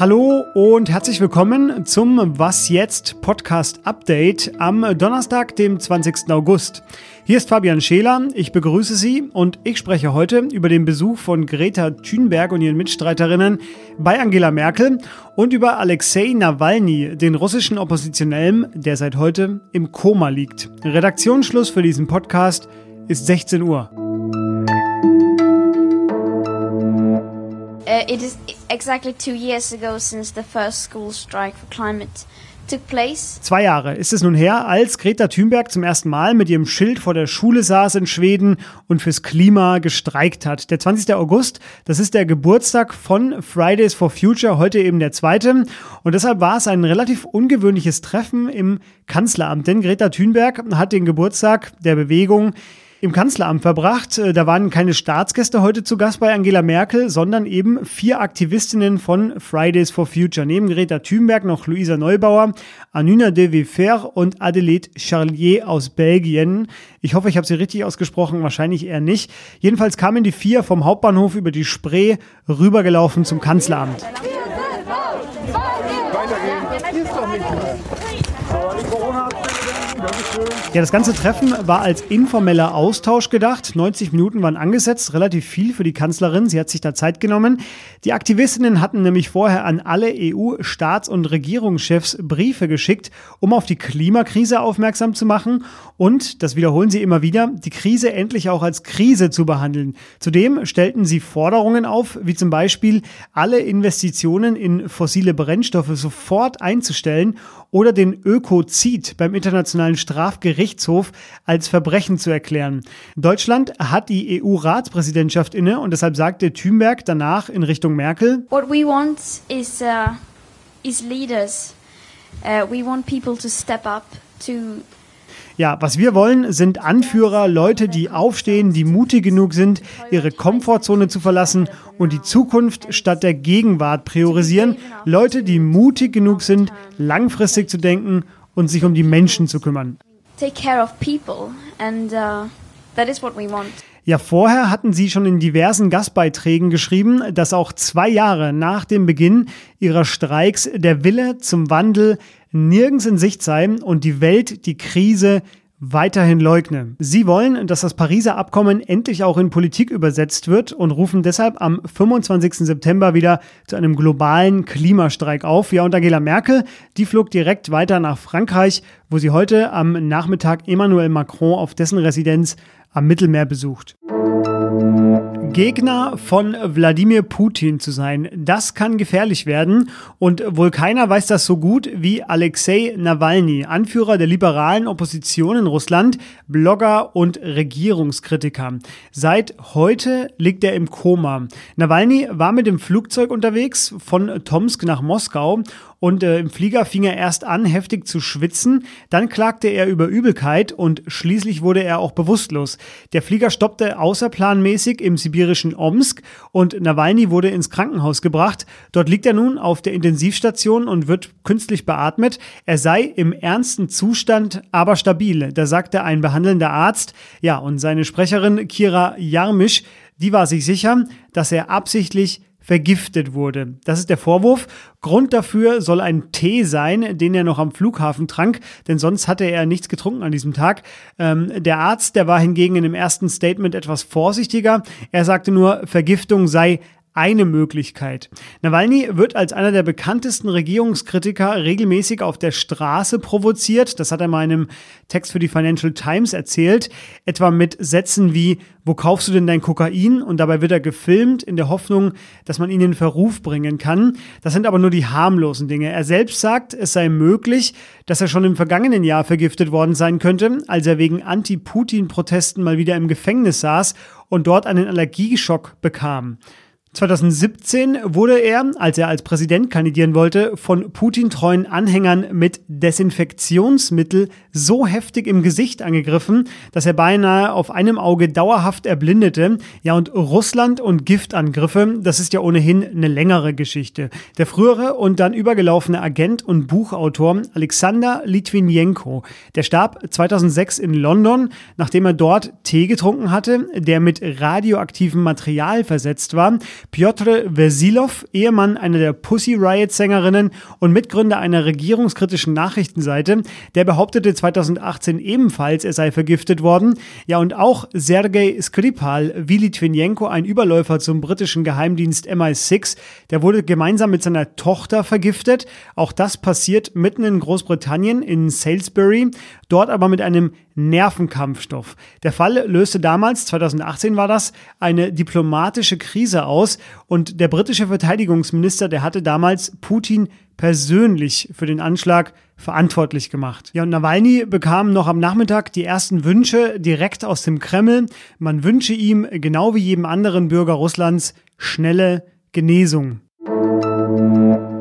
Hallo und herzlich willkommen zum Was jetzt Podcast Update am Donnerstag, dem 20. August. Hier ist Fabian Scheler, ich begrüße Sie und ich spreche heute über den Besuch von Greta Thunberg und ihren Mitstreiterinnen bei Angela Merkel und über Alexei Nawalny, den russischen Oppositionellen, der seit heute im Koma liegt. Redaktionsschluss für diesen Podcast ist 16 Uhr. Uh, it is exactly two years ago since the first school strike for climate. Zwei Jahre ist es nun her, als Greta Thunberg zum ersten Mal mit ihrem Schild vor der Schule saß in Schweden und fürs Klima gestreikt hat. Der 20. August, das ist der Geburtstag von Fridays for Future, heute eben der zweite. Und deshalb war es ein relativ ungewöhnliches Treffen im Kanzleramt, denn Greta Thunberg hat den Geburtstag der Bewegung im Kanzleramt verbracht. Äh, da waren keine Staatsgäste heute zu Gast bei Angela Merkel, sondern eben vier Aktivistinnen von Fridays for Future. Neben Greta Thunberg noch Luisa Neubauer, Anuna de Wefer und Adelaide Charlier aus Belgien. Ich hoffe, ich habe sie richtig ausgesprochen, wahrscheinlich eher nicht. Jedenfalls kamen die vier vom Hauptbahnhof über die Spree rübergelaufen zum Kanzleramt. Ja, das ganze Treffen war als informeller Austausch gedacht. 90 Minuten waren angesetzt, relativ viel für die Kanzlerin. Sie hat sich da Zeit genommen. Die Aktivistinnen hatten nämlich vorher an alle EU-Staats- und Regierungschefs Briefe geschickt, um auf die Klimakrise aufmerksam zu machen und, das wiederholen sie immer wieder, die Krise endlich auch als Krise zu behandeln. Zudem stellten sie Forderungen auf, wie zum Beispiel alle Investitionen in fossile Brennstoffe sofort einzustellen oder den Ökozid beim Internationalen Strafgerichtshof als Verbrechen zu erklären. Deutschland hat die EU-Ratspräsidentschaft inne und deshalb sagte Thünberg danach in Richtung Merkel: What we want is, uh, is leaders. Uh, we want people to step up to ja, was wir wollen, sind Anführer, Leute, die aufstehen, die mutig genug sind, ihre Komfortzone zu verlassen und die Zukunft statt der Gegenwart priorisieren. Leute, die mutig genug sind, langfristig zu denken und sich um die Menschen zu kümmern. Take care of people and uh, that is what we want. Ja, vorher hatten sie schon in diversen Gastbeiträgen geschrieben, dass auch zwei Jahre nach dem Beginn ihrer Streiks der Wille zum Wandel nirgends in Sicht sei und die Welt die Krise weiterhin leugne. Sie wollen, dass das Pariser Abkommen endlich auch in Politik übersetzt wird und rufen deshalb am 25. September wieder zu einem globalen Klimastreik auf. Ja, und Angela Merkel, die flog direkt weiter nach Frankreich, wo sie heute am Nachmittag Emmanuel Macron auf dessen Residenz am Mittelmeer besucht. Gegner von Wladimir Putin zu sein, das kann gefährlich werden und wohl keiner weiß das so gut wie Alexei Nawalny, Anführer der liberalen Opposition in Russland, Blogger und Regierungskritiker. Seit heute liegt er im Koma. Nawalny war mit dem Flugzeug unterwegs von Tomsk nach Moskau und äh, im Flieger fing er erst an, heftig zu schwitzen, dann klagte er über Übelkeit und schließlich wurde er auch bewusstlos. Der Flieger stoppte außerplanmäßig im sibirischen Omsk und Nawalny wurde ins Krankenhaus gebracht. Dort liegt er nun auf der Intensivstation und wird künstlich beatmet. Er sei im ernsten Zustand, aber stabil. Da sagte ein behandelnder Arzt. Ja, und seine Sprecherin Kira Jarmisch, die war sich sicher, dass er absichtlich vergiftet wurde. Das ist der Vorwurf. Grund dafür soll ein Tee sein, den er noch am Flughafen trank, denn sonst hatte er nichts getrunken an diesem Tag. Ähm, der Arzt, der war hingegen in dem ersten Statement etwas vorsichtiger. Er sagte nur, Vergiftung sei eine Möglichkeit. Nawalny wird als einer der bekanntesten Regierungskritiker regelmäßig auf der Straße provoziert. Das hat er in einem Text für die Financial Times erzählt. Etwa mit Sätzen wie, wo kaufst du denn dein Kokain? Und dabei wird er gefilmt in der Hoffnung, dass man ihn in Verruf bringen kann. Das sind aber nur die harmlosen Dinge. Er selbst sagt, es sei möglich, dass er schon im vergangenen Jahr vergiftet worden sein könnte, als er wegen Anti-Putin-Protesten mal wieder im Gefängnis saß und dort einen Allergieschock bekam. 2017 wurde er, als er als Präsident kandidieren wollte, von Putin-treuen Anhängern mit Desinfektionsmittel so heftig im Gesicht angegriffen, dass er beinahe auf einem Auge dauerhaft erblindete. Ja, und Russland und Giftangriffe, das ist ja ohnehin eine längere Geschichte. Der frühere und dann übergelaufene Agent und Buchautor Alexander Litvinenko, der starb 2006 in London, nachdem er dort Tee getrunken hatte, der mit radioaktivem Material versetzt war. Piotr Vesilov, Ehemann einer der Pussy Riot-Sängerinnen und Mitgründer einer regierungskritischen Nachrichtenseite, der behauptete 2018 ebenfalls, er sei vergiftet worden. Ja, und auch Sergei Skripal, wie Litvinenko, ein Überläufer zum britischen Geheimdienst MI6, der wurde gemeinsam mit seiner Tochter vergiftet. Auch das passiert mitten in Großbritannien, in Salisbury, dort aber mit einem Nervenkampfstoff. Der Fall löste damals, 2018 war das, eine diplomatische Krise aus und der britische Verteidigungsminister, der hatte damals Putin persönlich für den Anschlag verantwortlich gemacht. Ja, und Nawalny bekam noch am Nachmittag die ersten Wünsche direkt aus dem Kreml. Man wünsche ihm, genau wie jedem anderen Bürger Russlands, schnelle Genesung.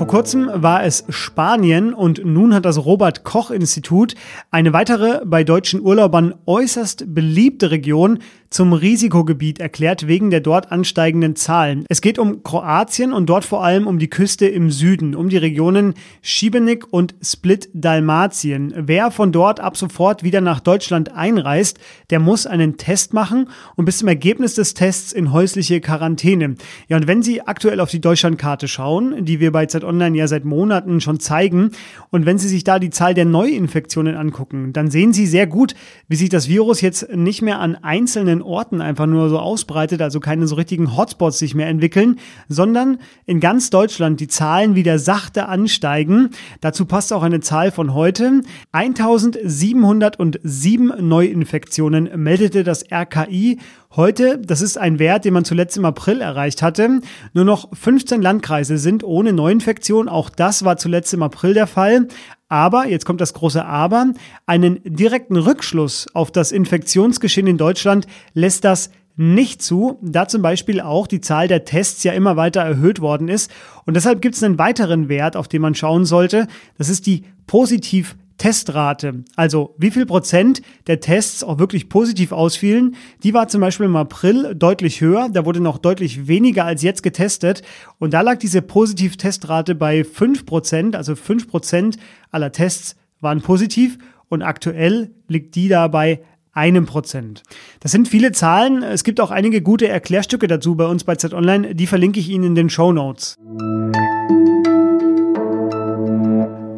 Vor kurzem war es Spanien und nun hat das Robert Koch Institut eine weitere bei deutschen Urlaubern äußerst beliebte Region zum Risikogebiet erklärt wegen der dort ansteigenden Zahlen. Es geht um Kroatien und dort vor allem um die Küste im Süden, um die Regionen Šibenik und Split-Dalmatien. Wer von dort ab sofort wieder nach Deutschland einreist, der muss einen Test machen und bis zum Ergebnis des Tests in häusliche Quarantäne. Ja, und wenn Sie aktuell auf die Deutschlandkarte schauen, die wir bei Z Online ja seit Monaten schon zeigen, und wenn Sie sich da die Zahl der Neuinfektionen angucken, dann sehen Sie sehr gut, wie sich das Virus jetzt nicht mehr an einzelnen einzelnen Orten einfach nur so ausbreitet, also keine so richtigen Hotspots sich mehr entwickeln, sondern in ganz Deutschland die Zahlen wieder sachte ansteigen. Dazu passt auch eine Zahl von heute. 1707 Neuinfektionen meldete das RKI Heute, das ist ein Wert, den man zuletzt im April erreicht hatte. Nur noch 15 Landkreise sind ohne Neuinfektion. Auch das war zuletzt im April der Fall. Aber, jetzt kommt das große Aber, einen direkten Rückschluss auf das Infektionsgeschehen in Deutschland lässt das nicht zu, da zum Beispiel auch die Zahl der Tests ja immer weiter erhöht worden ist. Und deshalb gibt es einen weiteren Wert, auf den man schauen sollte. Das ist die positiv Testrate, also wie viel Prozent der Tests auch wirklich positiv ausfielen, die war zum Beispiel im April deutlich höher. Da wurde noch deutlich weniger als jetzt getestet. Und da lag diese Positiv-Testrate bei 5 Prozent, also 5 Prozent aller Tests waren positiv. Und aktuell liegt die da bei einem Prozent. Das sind viele Zahlen. Es gibt auch einige gute Erklärstücke dazu bei uns bei Z Online. Die verlinke ich Ihnen in den Show Notes.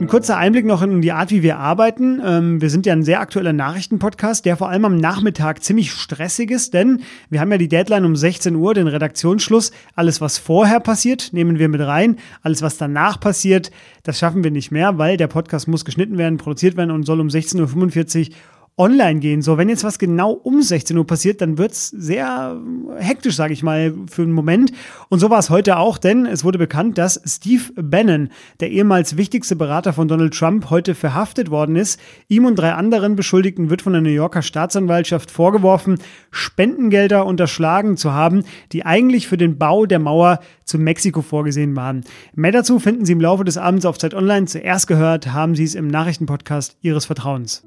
Ein kurzer Einblick noch in die Art, wie wir arbeiten. Ähm, wir sind ja ein sehr aktueller Nachrichtenpodcast, der vor allem am Nachmittag ziemlich stressig ist, denn wir haben ja die Deadline um 16 Uhr, den Redaktionsschluss. Alles, was vorher passiert, nehmen wir mit rein. Alles, was danach passiert, das schaffen wir nicht mehr, weil der Podcast muss geschnitten werden, produziert werden und soll um 16.45 Uhr online gehen. So, wenn jetzt was genau um 16 Uhr passiert, dann wird es sehr hektisch, sage ich mal, für einen Moment. Und so war es heute auch, denn es wurde bekannt, dass Steve Bannon, der ehemals wichtigste Berater von Donald Trump, heute verhaftet worden ist. Ihm und drei anderen Beschuldigten wird von der New Yorker Staatsanwaltschaft vorgeworfen, Spendengelder unterschlagen zu haben, die eigentlich für den Bau der Mauer zu Mexiko vorgesehen waren. Mehr dazu finden Sie im Laufe des Abends auf Zeit Online. Zuerst gehört haben Sie es im Nachrichtenpodcast Ihres Vertrauens.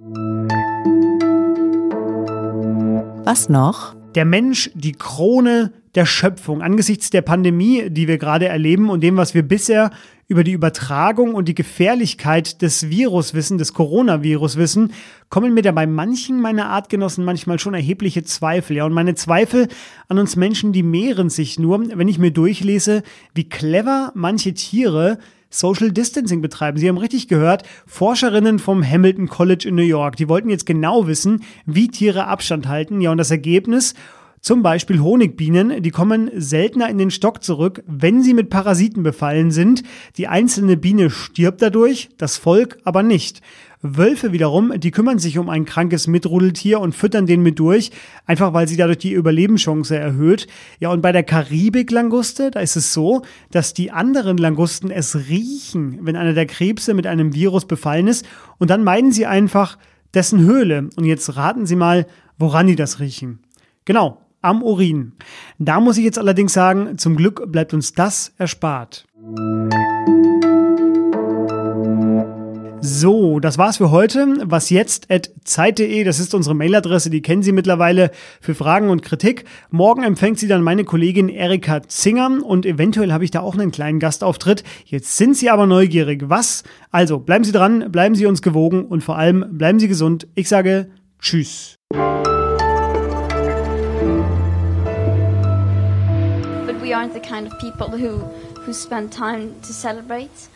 Was noch? Der Mensch, die Krone der Schöpfung. Angesichts der Pandemie, die wir gerade erleben und dem, was wir bisher über die Übertragung und die Gefährlichkeit des Virus wissen, des Coronavirus wissen, kommen mir dabei manchen meiner Artgenossen manchmal schon erhebliche Zweifel. Ja, und meine Zweifel an uns Menschen, die mehren sich nur, wenn ich mir durchlese, wie clever manche Tiere Social Distancing betreiben. Sie haben richtig gehört, Forscherinnen vom Hamilton College in New York, die wollten jetzt genau wissen, wie Tiere Abstand halten. Ja, und das Ergebnis, zum Beispiel Honigbienen, die kommen seltener in den Stock zurück, wenn sie mit Parasiten befallen sind. Die einzelne Biene stirbt dadurch, das Volk aber nicht. Wölfe wiederum, die kümmern sich um ein krankes Mitrudeltier und füttern den mit durch, einfach weil sie dadurch die Überlebenschance erhöht. Ja, und bei der Karibik-Languste, da ist es so, dass die anderen Langusten es riechen, wenn einer der Krebse mit einem Virus befallen ist und dann meiden sie einfach dessen Höhle. Und jetzt raten Sie mal, woran die das riechen. Genau, am Urin. Da muss ich jetzt allerdings sagen, zum Glück bleibt uns das erspart. So, das war's für heute. Was jetzt at zeit.de, das ist unsere Mailadresse, die kennen Sie mittlerweile für Fragen und Kritik. Morgen empfängt sie dann meine Kollegin Erika Zinger und eventuell habe ich da auch einen kleinen Gastauftritt. Jetzt sind Sie aber neugierig. Was? Also, bleiben Sie dran, bleiben Sie uns gewogen und vor allem bleiben Sie gesund. Ich sage Tschüss. Aren't the kind of people who, who spend time to celebrate.